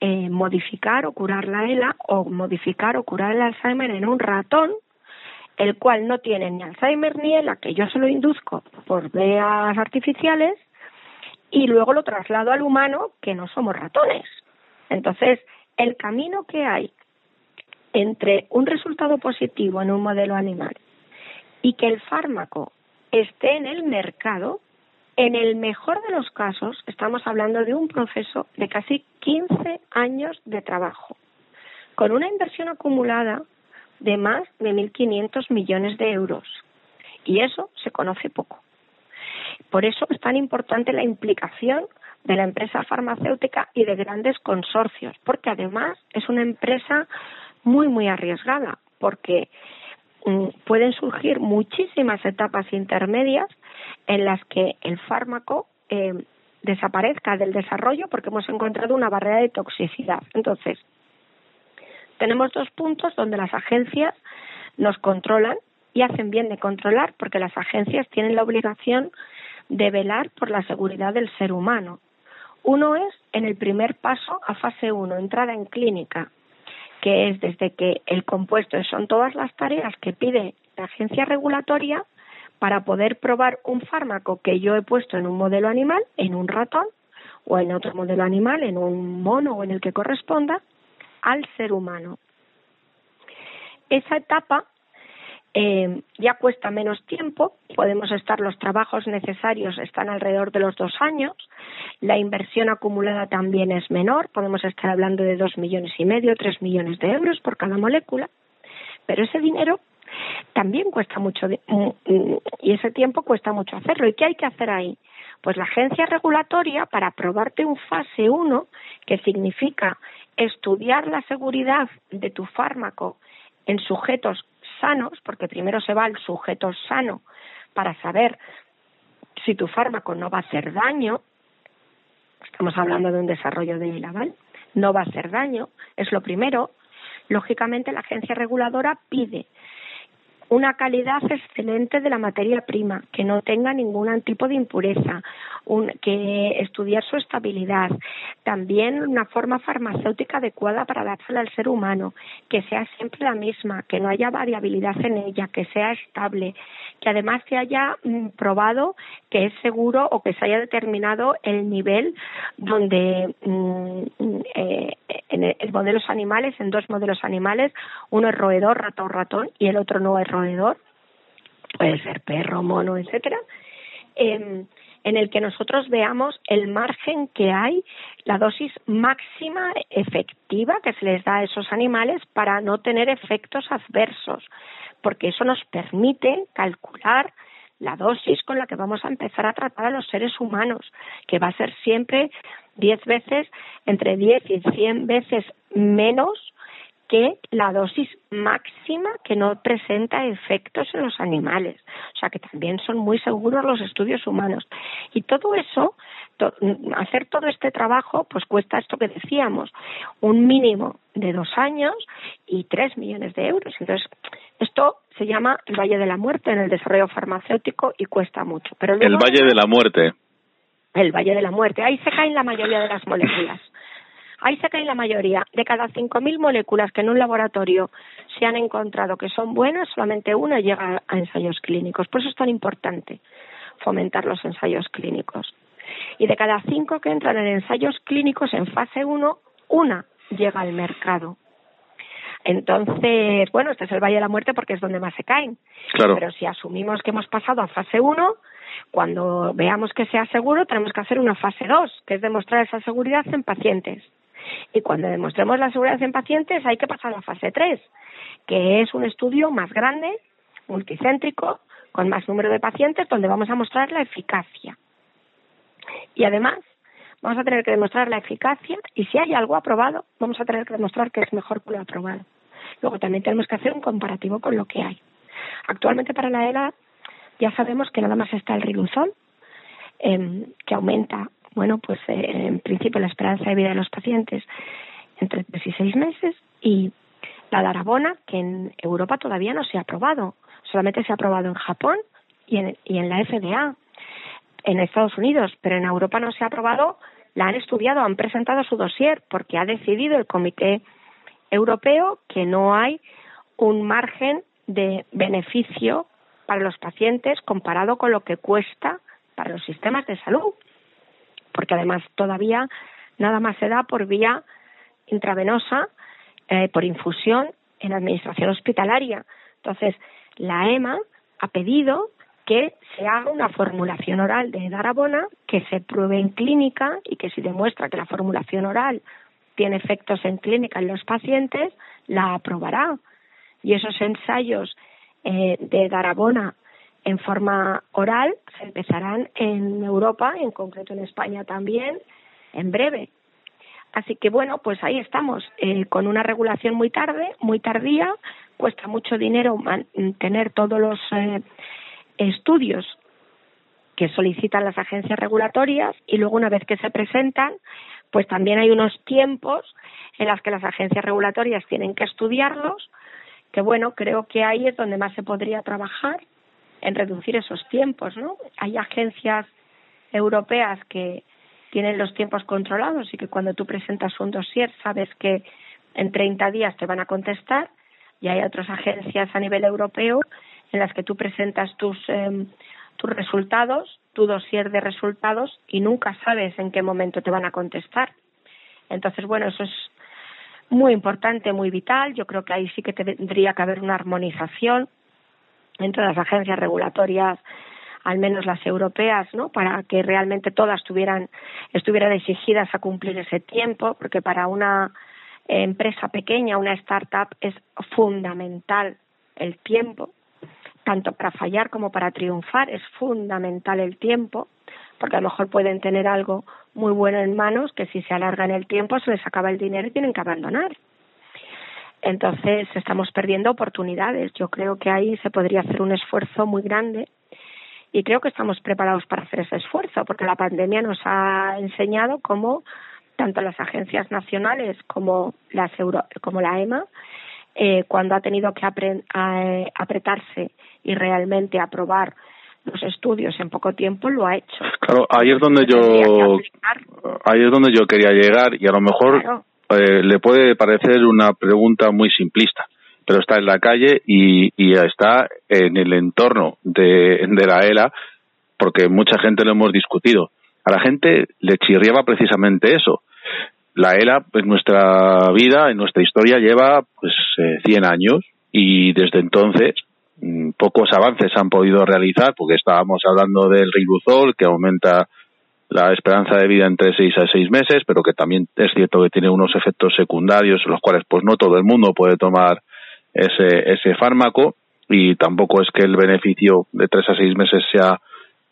eh, modificar o curar la ELA o modificar o curar el Alzheimer en un ratón, el cual no tiene ni Alzheimer ni ELA, que yo se lo induzco por veas artificiales, y luego lo traslado al humano, que no somos ratones. Entonces, el camino que hay entre un resultado positivo en un modelo animal y que el fármaco esté en el mercado, en el mejor de los casos estamos hablando de un proceso de casi 15 años de trabajo, con una inversión acumulada de más de 1.500 millones de euros. Y eso se conoce poco. Por eso es tan importante la implicación de la empresa farmacéutica y de grandes consorcios, porque además es una empresa muy, muy arriesgada, porque Mm, pueden surgir muchísimas etapas intermedias en las que el fármaco eh, desaparezca del desarrollo porque hemos encontrado una barrera de toxicidad. Entonces, tenemos dos puntos donde las agencias nos controlan y hacen bien de controlar porque las agencias tienen la obligación de velar por la seguridad del ser humano. Uno es en el primer paso a fase 1, entrada en clínica, que es desde que el compuesto son todas las tareas que pide la agencia regulatoria para poder probar un fármaco que yo he puesto en un modelo animal, en un ratón, o en otro modelo animal, en un mono o en el que corresponda, al ser humano. Esa etapa eh, ya cuesta menos tiempo, podemos estar, los trabajos necesarios están alrededor de los dos años, la inversión acumulada también es menor, podemos estar hablando de dos millones y medio, tres millones de euros por cada molécula, pero ese dinero también cuesta mucho mm, mm, y ese tiempo cuesta mucho hacerlo. ¿Y qué hay que hacer ahí? Pues la agencia regulatoria, para aprobarte un fase 1, que significa estudiar la seguridad de tu fármaco en sujetos sanos, porque primero se va al sujeto sano para saber si tu fármaco no va a hacer daño, estamos hablando de un desarrollo de ILAVAL, no va a hacer daño, es lo primero. Lógicamente, la agencia reguladora pide una calidad excelente de la materia prima, que no tenga ningún tipo de impureza, que estudiar su estabilidad, también una forma farmacéutica adecuada para dársela al ser humano, que sea siempre la misma, que no haya variabilidad en ella, que sea estable, que además se haya mm, probado que es seguro o que se haya determinado el nivel donde mm, eh, en, modelos animales, en dos modelos animales, uno es roedor, ratón, ratón y el otro no es roedor, puede ser perro, mono, etcétera. Eh, en el que nosotros veamos el margen que hay, la dosis máxima efectiva que se les da a esos animales para no tener efectos adversos, porque eso nos permite calcular la dosis con la que vamos a empezar a tratar a los seres humanos, que va a ser siempre diez veces, entre diez y cien veces menos que la dosis máxima que no presenta efectos en los animales. O sea que también son muy seguros los estudios humanos. Y todo eso, hacer todo este trabajo, pues cuesta esto que decíamos, un mínimo de dos años y tres millones de euros. Entonces, esto se llama el Valle de la Muerte en el desarrollo farmacéutico y cuesta mucho. Pero el Valle de la Muerte. El Valle de la Muerte. Ahí se caen la mayoría de las moléculas. Ahí se caen la mayoría. De cada 5.000 moléculas que en un laboratorio se han encontrado que son buenas, solamente una llega a ensayos clínicos. Por eso es tan importante fomentar los ensayos clínicos. Y de cada cinco que entran en ensayos clínicos en fase 1, una llega al mercado. Entonces, bueno, este es el Valle de la Muerte porque es donde más se caen. Claro. Pero si asumimos que hemos pasado a fase 1, cuando veamos que sea seguro, tenemos que hacer una fase 2, que es demostrar esa seguridad en pacientes. Y cuando demostremos la seguridad en pacientes, hay que pasar a la fase 3, que es un estudio más grande, multicéntrico, con más número de pacientes, donde vamos a mostrar la eficacia. Y además, vamos a tener que demostrar la eficacia y si hay algo aprobado, vamos a tener que demostrar que es mejor que lo aprobado. Luego también tenemos que hacer un comparativo con lo que hay. Actualmente para la ELA ya sabemos que nada más está el riluzol, eh, que aumenta bueno, pues eh, en principio la esperanza de vida de los pacientes entre tres y seis meses y la darabona, que en Europa todavía no se ha aprobado, solamente se ha aprobado en Japón y en, y en la FDA, en Estados Unidos, pero en Europa no se ha aprobado, la han estudiado, han presentado su dossier, porque ha decidido el Comité Europeo que no hay un margen de beneficio para los pacientes comparado con lo que cuesta para los sistemas de salud porque además todavía nada más se da por vía intravenosa, eh, por infusión en administración hospitalaria. Entonces, la EMA ha pedido que se haga una formulación oral de darabona que se pruebe en clínica y que si demuestra que la formulación oral tiene efectos en clínica en los pacientes, la aprobará. Y esos ensayos eh, de darabona en forma oral se empezarán en Europa, en concreto en España también, en breve. Así que bueno, pues ahí estamos, eh, con una regulación muy tarde, muy tardía, cuesta mucho dinero tener todos los eh, estudios que solicitan las agencias regulatorias y luego una vez que se presentan, pues también hay unos tiempos en los que las agencias regulatorias tienen que estudiarlos, que bueno, creo que ahí es donde más se podría trabajar en reducir esos tiempos, ¿no? Hay agencias europeas que tienen los tiempos controlados y que cuando tú presentas un dossier sabes que en 30 días te van a contestar y hay otras agencias a nivel europeo en las que tú presentas tus eh, tus resultados, tu dossier de resultados y nunca sabes en qué momento te van a contestar. Entonces, bueno, eso es muy importante, muy vital. Yo creo que ahí sí que tendría que haber una armonización entre las agencias regulatorias al menos las europeas, ¿no? Para que realmente todas tuvieran, estuvieran exigidas a cumplir ese tiempo, porque para una empresa pequeña, una startup, es fundamental el tiempo, tanto para fallar como para triunfar, es fundamental el tiempo, porque a lo mejor pueden tener algo muy bueno en manos que si se alarga en el tiempo se les acaba el dinero y tienen que abandonar. Entonces estamos perdiendo oportunidades. Yo creo que ahí se podría hacer un esfuerzo muy grande y creo que estamos preparados para hacer ese esfuerzo porque la pandemia nos ha enseñado cómo tanto las agencias nacionales como las como la EMA eh, cuando ha tenido que apretarse y realmente aprobar los estudios en poco tiempo lo ha hecho. Claro, ahí es donde yo ahí es donde yo quería llegar y a lo mejor eh, le puede parecer una pregunta muy simplista, pero está en la calle y, está en el entorno de, la ELA, porque mucha gente lo hemos discutido. A la gente le chirriaba precisamente eso. La ELA en nuestra vida, en nuestra historia, lleva pues eh, 100 años y desde entonces mm, pocos avances han podido realizar porque estábamos hablando del ribuzol que aumenta la esperanza de vida entre seis a seis meses, pero que también es cierto que tiene unos efectos secundarios, los cuales pues no todo el mundo puede tomar ese, ese fármaco y tampoco es que el beneficio de tres a seis meses sea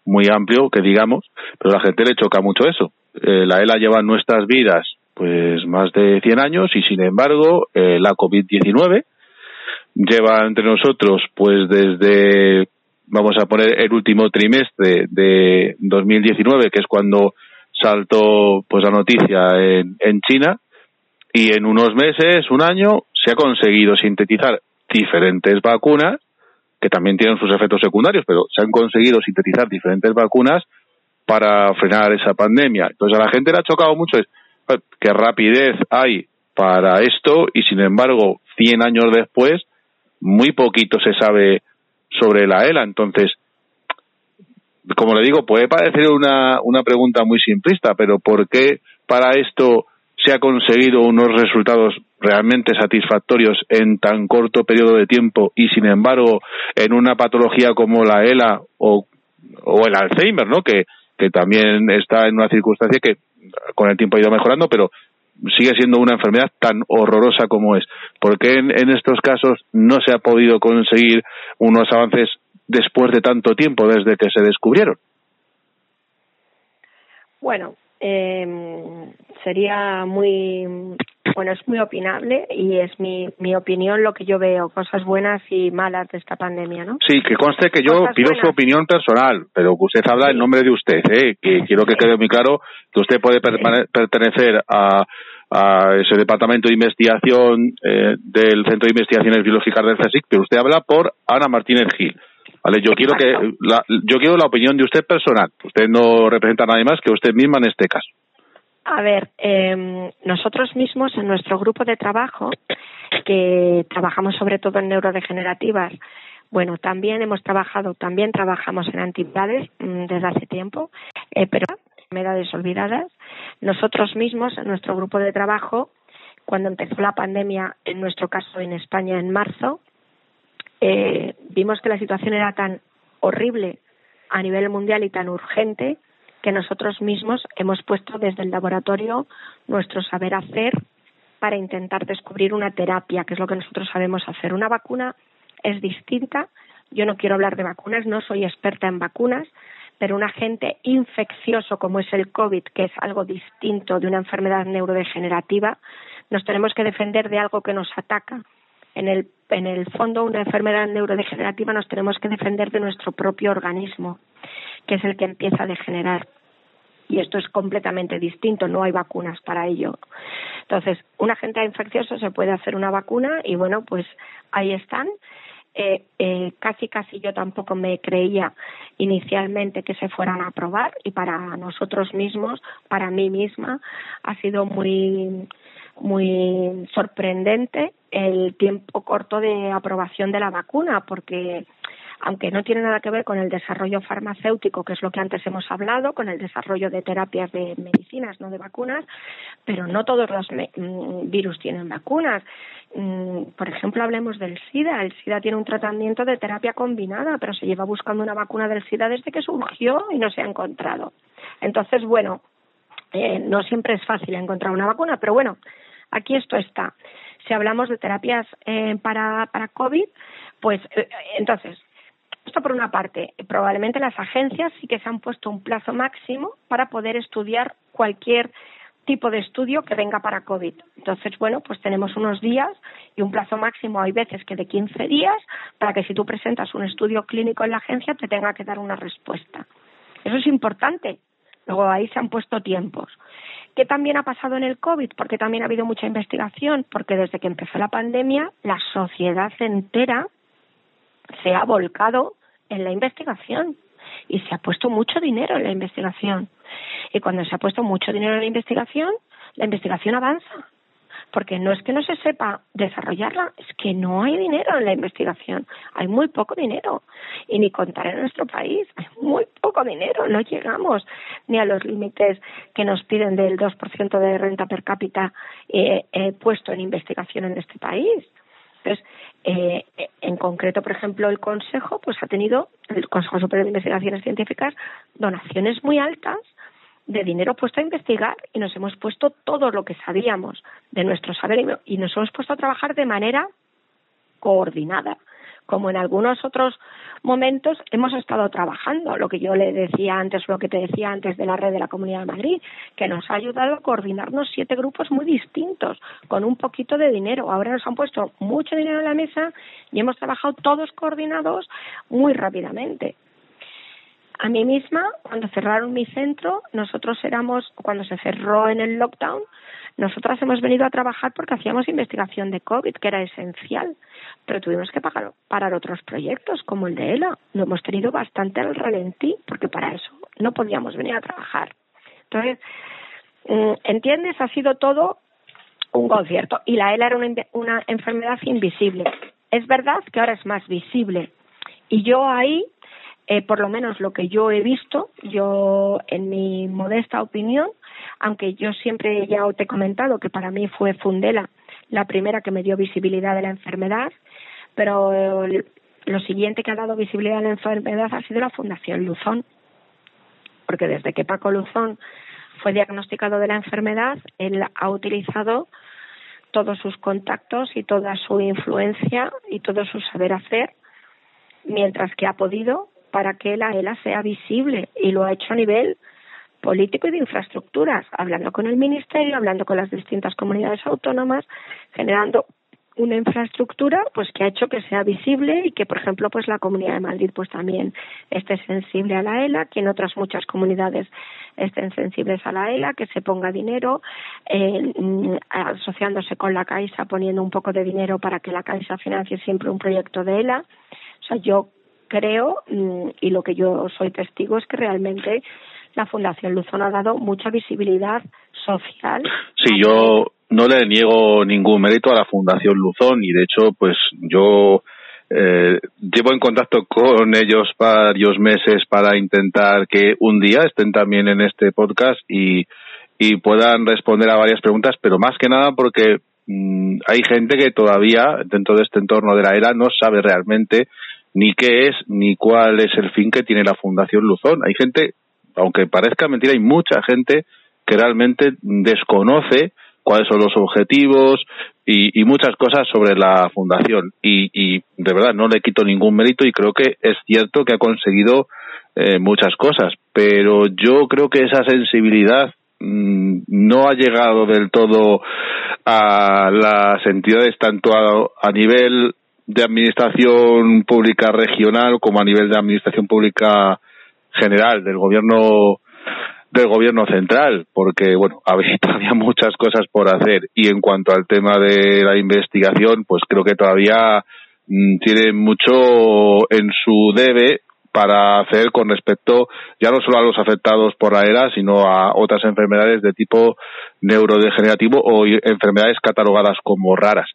muy amplio, que digamos, pero a la gente le choca mucho eso. Eh, la ELA lleva en nuestras vidas pues más de 100 años y sin embargo eh, la COVID-19 lleva entre nosotros pues desde vamos a poner el último trimestre de 2019, que es cuando saltó pues la noticia en, en China, y en unos meses, un año, se ha conseguido sintetizar diferentes vacunas, que también tienen sus efectos secundarios, pero se han conseguido sintetizar diferentes vacunas para frenar esa pandemia. Entonces a la gente le ha chocado mucho es qué rapidez hay para esto y sin embargo 100 años después muy poquito se sabe sobre la ELA. Entonces, como le digo, puede parecer una, una pregunta muy simplista, pero ¿por qué para esto se ha conseguido unos resultados realmente satisfactorios en tan corto periodo de tiempo y sin embargo en una patología como la ELA o, o el Alzheimer, ¿no? Que, que también está en una circunstancia que con el tiempo ha ido mejorando, pero sigue siendo una enfermedad tan horrorosa como es. ¿Por qué en, en estos casos no se ha podido conseguir unos avances después de tanto tiempo desde que se descubrieron? Bueno, eh, sería muy bueno es muy opinable y es mi, mi opinión lo que yo veo cosas buenas y malas de esta pandemia no sí que conste que yo pido buenas. su opinión personal pero que usted habla en nombre de usted ¿eh? que quiero que quede muy claro que usted puede pertenecer a a ese departamento de investigación eh, del Centro de Investigaciones Biológicas del CSIC, pero usted habla por Ana Martínez Gil. Vale, yo quiero que la, yo quiero la opinión de usted personal. Usted no representa a nadie más que usted misma en este caso. A ver, eh, nosotros mismos en nuestro grupo de trabajo, que trabajamos sobre todo en neurodegenerativas, bueno, también hemos trabajado, también trabajamos en antivirales mm, desde hace tiempo, eh, pero enfermedades olvidadas. Nosotros mismos en nuestro grupo de trabajo, cuando empezó la pandemia, en nuestro caso en España en marzo, eh, vimos que la situación era tan horrible a nivel mundial y tan urgente que nosotros mismos hemos puesto desde el laboratorio nuestro saber hacer para intentar descubrir una terapia, que es lo que nosotros sabemos hacer. Una vacuna es distinta. Yo no quiero hablar de vacunas, no soy experta en vacunas, pero un agente infeccioso como es el COVID, que es algo distinto de una enfermedad neurodegenerativa, nos tenemos que defender de algo que nos ataca. En el, en el fondo, una enfermedad neurodegenerativa nos tenemos que defender de nuestro propio organismo, que es el que empieza a degenerar. Y esto es completamente distinto, no hay vacunas para ello. Entonces, un agente infeccioso se puede hacer una vacuna y bueno, pues ahí están. Eh, eh, casi casi yo tampoco me creía inicialmente que se fueran a aprobar y para nosotros mismos, para mí misma, ha sido muy muy sorprendente el tiempo corto de aprobación de la vacuna porque aunque no tiene nada que ver con el desarrollo farmacéutico, que es lo que antes hemos hablado, con el desarrollo de terapias de medicinas, no de vacunas, pero no todos los mm, virus tienen vacunas. Mm, Por ejemplo, hablemos del SIDA. El SIDA tiene un tratamiento de terapia combinada, pero se lleva buscando una vacuna del SIDA desde que surgió y no se ha encontrado. Entonces, bueno, eh, no siempre es fácil encontrar una vacuna, pero bueno, aquí esto está. Si hablamos de terapias eh, para, para COVID, pues eh, entonces, esto por una parte, probablemente las agencias sí que se han puesto un plazo máximo para poder estudiar cualquier tipo de estudio que venga para COVID. Entonces, bueno, pues tenemos unos días y un plazo máximo, hay veces que de 15 días, para que si tú presentas un estudio clínico en la agencia te tenga que dar una respuesta. Eso es importante. Luego ahí se han puesto tiempos. ¿Qué también ha pasado en el COVID? Porque también ha habido mucha investigación, porque desde que empezó la pandemia, la sociedad entera se ha volcado en la investigación y se ha puesto mucho dinero en la investigación. Y cuando se ha puesto mucho dinero en la investigación, la investigación avanza. Porque no es que no se sepa desarrollarla, es que no hay dinero en la investigación. Hay muy poco dinero. Y ni contar en nuestro país, hay muy poco dinero. No llegamos ni a los límites que nos piden del 2% de renta per cápita eh, eh, puesto en investigación en este país. Entonces, eh, en concreto, por ejemplo, el Consejo pues ha tenido, el Consejo Superior de Investigaciones Científicas, donaciones muy altas de dinero puesto a investigar y nos hemos puesto todo lo que sabíamos de nuestro saber y- nos hemos puesto a trabajar de manera coordinada como en algunos otros momentos hemos estado trabajando, lo que yo le decía antes, lo que te decía antes de la red de la Comunidad de Madrid, que nos ha ayudado a coordinarnos siete grupos muy distintos, con un poquito de dinero. Ahora nos han puesto mucho dinero en la mesa y hemos trabajado todos coordinados muy rápidamente. A mí misma, cuando cerraron mi centro, nosotros éramos, cuando se cerró en el lockdown, nosotras hemos venido a trabajar porque hacíamos investigación de COVID, que era esencial, pero tuvimos que pagar, parar otros proyectos, como el de ELA. Lo hemos tenido bastante al ralentí, porque para eso no podíamos venir a trabajar. Entonces, mm, ¿entiendes? Ha sido todo un concierto. Y la ELA era una, una enfermedad invisible. Es verdad que ahora es más visible. Y yo ahí eh, por lo menos lo que yo he visto, yo en mi modesta opinión, aunque yo siempre ya te he comentado que para mí fue Fundela la primera que me dio visibilidad de la enfermedad, pero lo siguiente que ha dado visibilidad a la enfermedad ha sido la Fundación Luzón, porque desde que Paco Luzón fue diagnosticado de la enfermedad, él ha utilizado todos sus contactos y toda su influencia y todo su saber hacer, mientras que ha podido para que la ELA sea visible y lo ha hecho a nivel político y de infraestructuras, hablando con el Ministerio, hablando con las distintas comunidades autónomas, generando una infraestructura pues que ha hecho que sea visible y que por ejemplo pues la comunidad de Madrid pues también esté sensible a la ELA que en otras muchas comunidades estén sensibles a la ELA que se ponga dinero eh, asociándose con la Caixa poniendo un poco de dinero para que la Caixa financie siempre un proyecto de ELA o sea yo creo mm, y lo que yo soy testigo es que realmente la Fundación Luzón ha dado mucha visibilidad social. Sí, yo no le niego ningún mérito a la Fundación Luzón y de hecho, pues yo eh, llevo en contacto con ellos varios meses para intentar que un día estén también en este podcast y, y puedan responder a varias preguntas, pero más que nada porque mm, hay gente que todavía dentro de este entorno de la era no sabe realmente ni qué es ni cuál es el fin que tiene la Fundación Luzón. Hay gente, aunque parezca mentira, hay mucha gente que realmente desconoce cuáles son los objetivos y, y muchas cosas sobre la fundación. Y, y, de verdad no le quito ningún mérito y creo que es cierto que ha conseguido eh, muchas cosas, pero yo creo que esa sensibilidad mm, no ha llegado del todo a las entidades tanto a, a nivel de administración pública regional como a nivel de administración pública general del gobierno del gobierno central porque bueno había todavía muchas cosas por hacer. Y en cuanto al tema de la investigación pues creo que todavía mm, tiene mucho en su debe para hacer con respecto ya no solo a los afectados por la ERA, sino a otras enfermedades de tipo neurodegenerativo o enfermedades catalogadas como raras.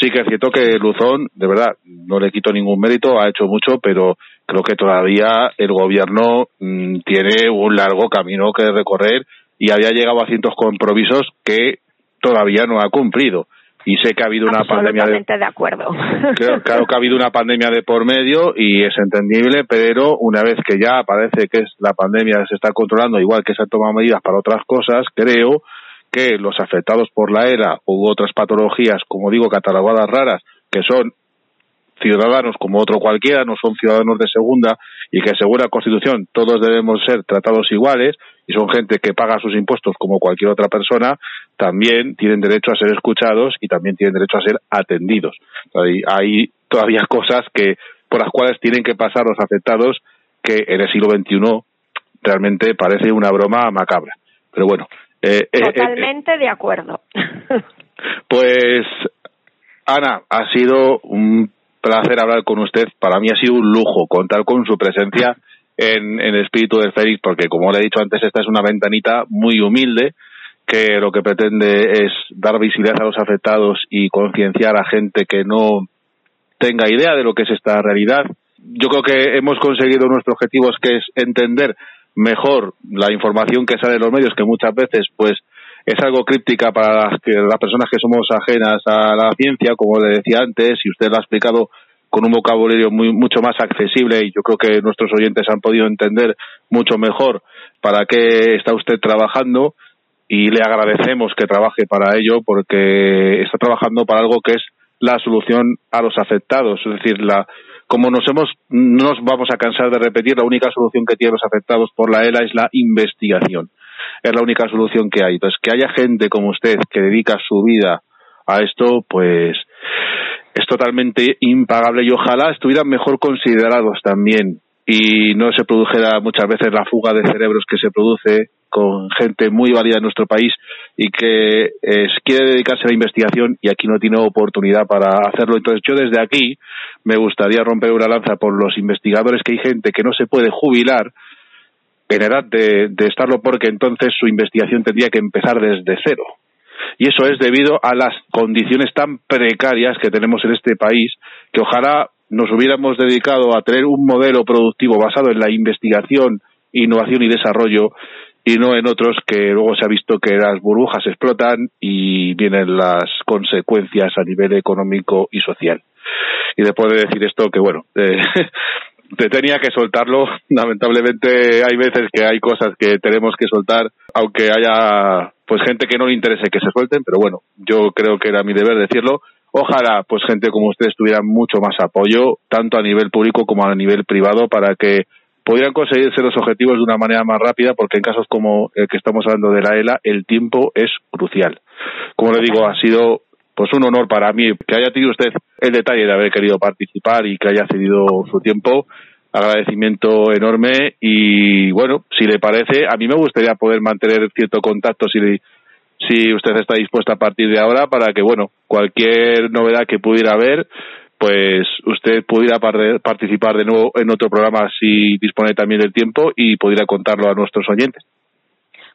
Sí que es cierto que Luzón, de verdad, no le quito ningún mérito, ha hecho mucho, pero creo que todavía el gobierno mm, tiene un largo camino que recorrer y había llegado a cientos compromisos que todavía no ha cumplido y sé que ha habido una pandemia de, de acuerdo. Claro, claro, que ha habido una pandemia de por medio y es entendible pero una vez que ya parece que es la pandemia se está controlando igual que se han tomado medidas para otras cosas creo que los afectados por la ERA u otras patologías como digo catalogadas raras que son ciudadanos como otro cualquiera, no son ciudadanos de segunda y que según la Constitución todos debemos ser tratados iguales y son gente que paga sus impuestos como cualquier otra persona, también tienen derecho a ser escuchados y también tienen derecho a ser atendidos. Hay, hay todavía cosas que por las cuales tienen que pasar los afectados que en el siglo XXI realmente parece una broma macabra. Pero bueno. Eh, eh, Totalmente eh, de acuerdo. Pues, Ana, ha sido un placer hablar con usted. Para mí ha sido un lujo contar con su presencia en, en Espíritu de Félix, porque como le he dicho antes, esta es una ventanita muy humilde que lo que pretende es dar visibilidad a los afectados y concienciar a gente que no tenga idea de lo que es esta realidad. Yo creo que hemos conseguido nuestro objetivo, que es entender mejor la información que sale de los medios, que muchas veces pues es algo críptica para las, que, las personas que somos ajenas a la ciencia, como le decía antes, y usted lo ha explicado con un vocabulario muy, mucho más accesible y yo creo que nuestros oyentes han podido entender mucho mejor para qué está usted trabajando y le agradecemos que trabaje para ello porque está trabajando para algo que es la solución a los afectados, es decir, la, como nos hemos, no nos vamos a cansar de repetir, la única solución que tienen los afectados por la ELA es la investigación. Es la única solución que hay. Entonces, que haya gente como usted que dedica su vida a esto, pues es totalmente impagable y ojalá estuvieran mejor considerados también y no se produjera muchas veces la fuga de cerebros que se produce con gente muy válida en nuestro país y que eh, quiere dedicarse a la investigación y aquí no tiene oportunidad para hacerlo. Entonces yo desde aquí me gustaría romper una lanza por los investigadores que hay gente que no se puede jubilar en edad de, de estarlo porque entonces su investigación tendría que empezar desde cero. Y eso es debido a las condiciones tan precarias que tenemos en este país que ojalá nos hubiéramos dedicado a tener un modelo productivo basado en la investigación, innovación y desarrollo y no en otros que luego se ha visto que las burbujas explotan y vienen las consecuencias a nivel económico y social. Y después de decir esto, que bueno, eh, te tenía que soltarlo. Lamentablemente hay veces que hay cosas que tenemos que soltar, aunque haya pues gente que no le interese que se suelten, pero bueno, yo creo que era mi deber decirlo. Ojalá pues gente como ustedes tuviera mucho más apoyo, tanto a nivel público como a nivel privado, para que podrían conseguirse los objetivos de una manera más rápida, porque en casos como el que estamos hablando de la ELA, el tiempo es crucial. Como le digo, ha sido pues un honor para mí que haya tenido usted el detalle de haber querido participar y que haya cedido su tiempo. Agradecimiento enorme y bueno, si le parece, a mí me gustaría poder mantener cierto contacto si, si usted está dispuesta a partir de ahora para que bueno, cualquier novedad que pudiera haber, pues usted pudiera participar de nuevo en otro programa si dispone también del tiempo y pudiera contarlo a nuestros oyentes.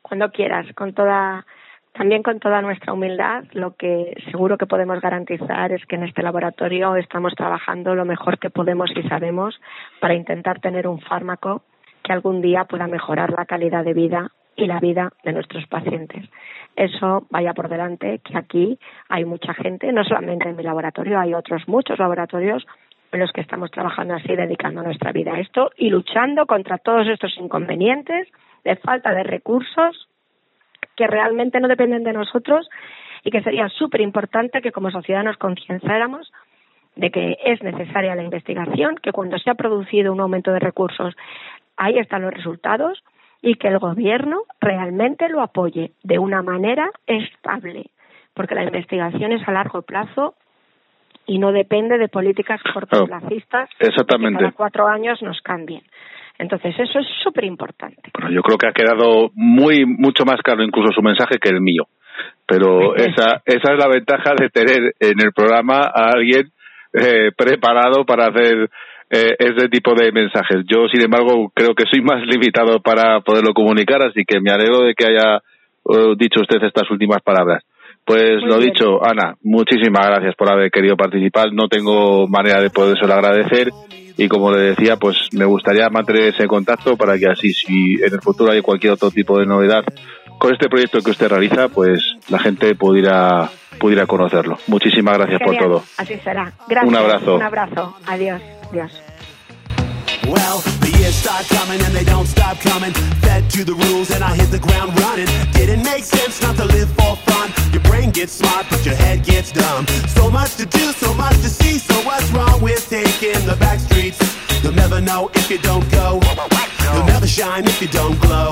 Cuando quieras, con toda también con toda nuestra humildad, lo que seguro que podemos garantizar es que en este laboratorio estamos trabajando lo mejor que podemos y sabemos para intentar tener un fármaco que algún día pueda mejorar la calidad de vida y la vida de nuestros pacientes. Eso vaya por delante, que aquí hay mucha gente, no solamente en mi laboratorio, hay otros muchos laboratorios en los que estamos trabajando así, dedicando nuestra vida a esto y luchando contra todos estos inconvenientes de falta de recursos que realmente no dependen de nosotros y que sería súper importante que como sociedad nos concienciáramos de que es necesaria la investigación, que cuando se ha producido un aumento de recursos, ahí están los resultados y que el gobierno realmente lo apoye de una manera estable, porque la investigación es a largo plazo y no depende de políticas cortoplacistas Exactamente. que cada cuatro años nos cambien. Entonces, eso es súper importante. Bueno, yo creo que ha quedado muy, mucho más claro incluso su mensaje que el mío. Pero esa, esa es la ventaja de tener en el programa a alguien eh, preparado para hacer eh, ese tipo de mensajes. Yo, sin embargo, creo que soy más limitado para poderlo comunicar, así que me alegro de que haya uh, dicho usted estas últimas palabras. Pues lo dicho, Ana, muchísimas gracias por haber querido participar. No tengo manera de podérselo agradecer y como le decía, pues me gustaría mantener ese contacto para que así, si en el futuro hay cualquier otro tipo de novedad con este proyecto que usted realiza, pues la gente pudiera, pudiera conocerlo. Muchísimas gracias por todo. Así será. Gracias. Un abrazo. Un abrazo. Adiós. Adiós. Well, the years start coming and they don't stop coming. Fed to the rules and I hit the ground running. Didn't make sense not to live for fun. Your brain gets smart, but your head gets dumb. So much to do, so much to see. So what's wrong with taking the back streets? You'll never know if you don't go. You'll never shine if you don't glow.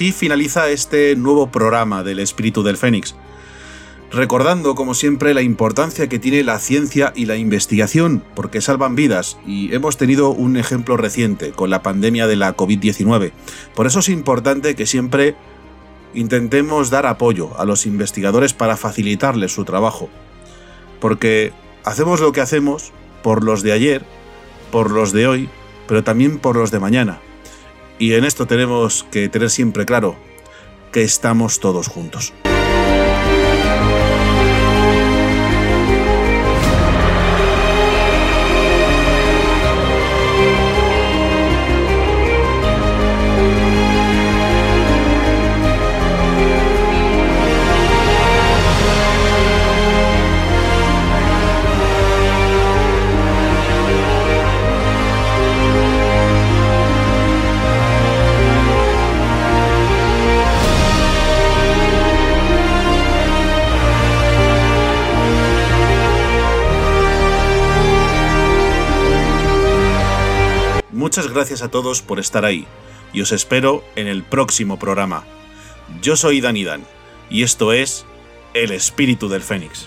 así finaliza este nuevo programa del Espíritu del Fénix. Recordando, como siempre, la importancia que tiene la ciencia y la investigación, porque salvan vidas, y hemos tenido un ejemplo reciente con la pandemia de la COVID-19. Por eso es importante que siempre intentemos dar apoyo a los investigadores para facilitarles su trabajo. Porque hacemos lo que hacemos por los de ayer, por los de hoy, pero también por los de mañana. Y en esto tenemos que tener siempre claro que estamos todos juntos. Muchas gracias a todos por estar ahí y os espero en el próximo programa. Yo soy Danidan y esto es El Espíritu del Fénix.